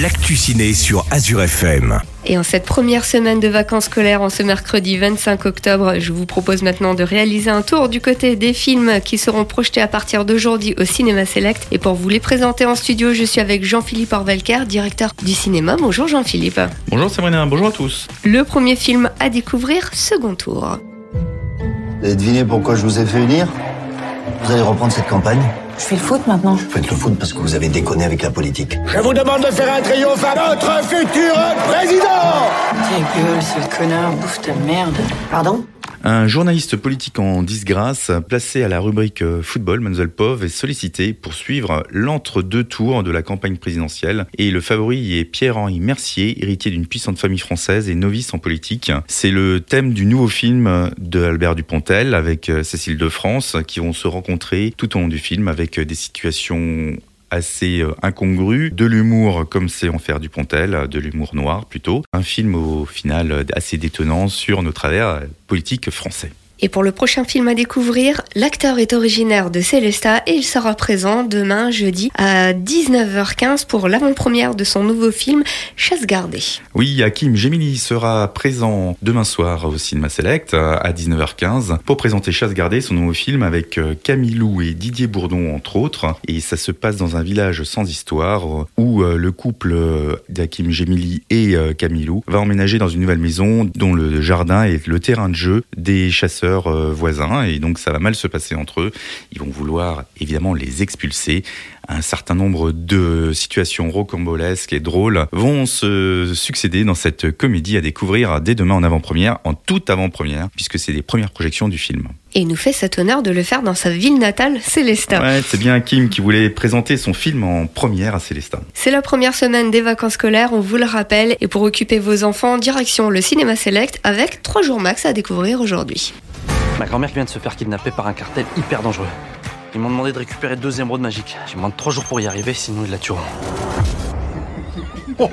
l'actu ciné sur Azure FM. Et en cette première semaine de vacances scolaires, en ce mercredi 25 octobre, je vous propose maintenant de réaliser un tour du côté des films qui seront projetés à partir d'aujourd'hui au Cinéma Select. Et pour vous les présenter en studio, je suis avec Jean-Philippe Orvelker, directeur du cinéma. Bonjour Jean-Philippe. Bonjour Sabrina, bonjour à tous. Le premier film à découvrir, second tour. Vous avez deviné pourquoi je vous ai fait unir Vous allez reprendre cette campagne? Je fais le foot maintenant. Vous faites le foot parce que vous avez déconné avec la politique. Je vous demande de faire un triomphe à notre futur président Ta gueule, ce connard, bouffe ta merde. Pardon? Un journaliste politique en disgrâce, placé à la rubrique euh, football, Mademoiselle Pov, est sollicité pour suivre l'entre-deux tours de la campagne présidentielle. Et le favori est Pierre-Henri Mercier, héritier d'une puissante famille française et novice en politique. C'est le thème du nouveau film de Albert Dupontel avec euh, Cécile de France qui vont se rencontrer tout au long du film avec euh, des situations assez euh, incongru, de l'humour comme c'est en faire du Pontel, de l'humour noir plutôt. Un film au final assez détonnant sur nos travers euh, politiques français. Et pour le prochain film à découvrir, l'acteur est originaire de Célestat et il sera présent demain jeudi à 19h15 pour l'avant-première de son nouveau film Chasse gardée. Oui, Hakim Gemili sera présent demain soir au Cinéma Select à 19h15 pour présenter Chasse gardée, son nouveau film avec euh, Camille Lou et Didier Bourdon entre autres. Et ça se passe dans un village sans histoire euh, où euh, le couple d'Hakim Gemili et euh, Camille Lou va emménager dans une nouvelle maison dont le jardin est le terrain de jeu des chasseurs euh, voisins et donc ça va mal se passer entre eux. Ils vont vouloir évidemment les expulser. Un certain nombre de situations rocambolesques et drôles vont se succéder dans cette comédie à découvrir dès demain en avant-première, en toute avant-première, puisque c'est les premières projections du film. Et il nous fait cet honneur de le faire dans sa ville natale, Célestat. Ouais, c'est bien Kim qui voulait présenter son film en première à Célestin. C'est la première semaine des vacances scolaires, on vous le rappelle, et pour occuper vos enfants, direction le Cinéma Select avec 3 jours max à découvrir aujourd'hui. Ma grand-mère vient de se faire kidnapper par un cartel hyper dangereux. Ils m'ont demandé de récupérer deux émeraudes magiques. J'ai moins de trois jours pour y arriver, sinon ils la tueront.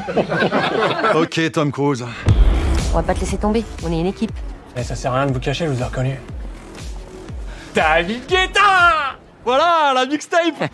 Ok, Tom Cruise. On va pas te laisser tomber, on est une équipe. Mais ça sert à rien de vous cacher, je vous ai reconnu. Voilà, la mixtape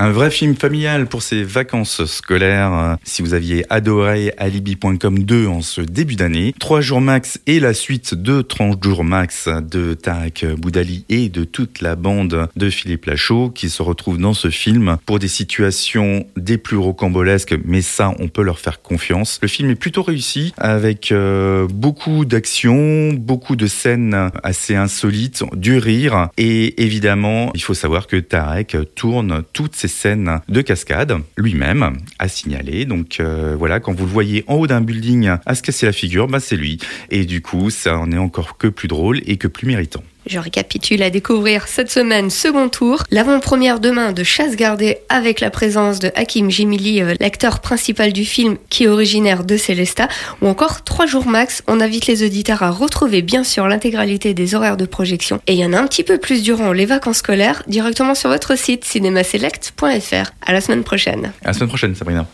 Un vrai film familial pour ces vacances scolaires. Si vous aviez adoré Alibi.com 2 en ce début d'année, 3 jours max et la suite de 30 jours max de Tarek Boudali et de toute la bande de Philippe Lachaud qui se retrouvent dans ce film pour des situations des plus rocambolesques, mais ça, on peut leur faire confiance. Le film est plutôt réussi avec euh, beaucoup d'action, beaucoup de scènes assez insolites, du rire et évidemment, il faut savoir que Tarek tourne toutes scènes de cascade lui-même à signaler. Donc euh, voilà, quand vous le voyez en haut d'un building à se casser la figure, bah c'est lui. Et du coup, ça en est encore que plus drôle et que plus méritant. Je récapitule à découvrir cette semaine, second tour, l'avant-première demain de Chasse gardée avec la présence de Hakim Gemili, euh, l'acteur principal du film qui est originaire de Célestat, ou encore 3 jours max. On invite les auditeurs à retrouver bien sûr l'intégralité des horaires de projection. Et il y en a un petit peu plus durant les vacances scolaires, directement sur votre site cinémaselect.fr. À la semaine prochaine. À la semaine prochaine, Sabrina.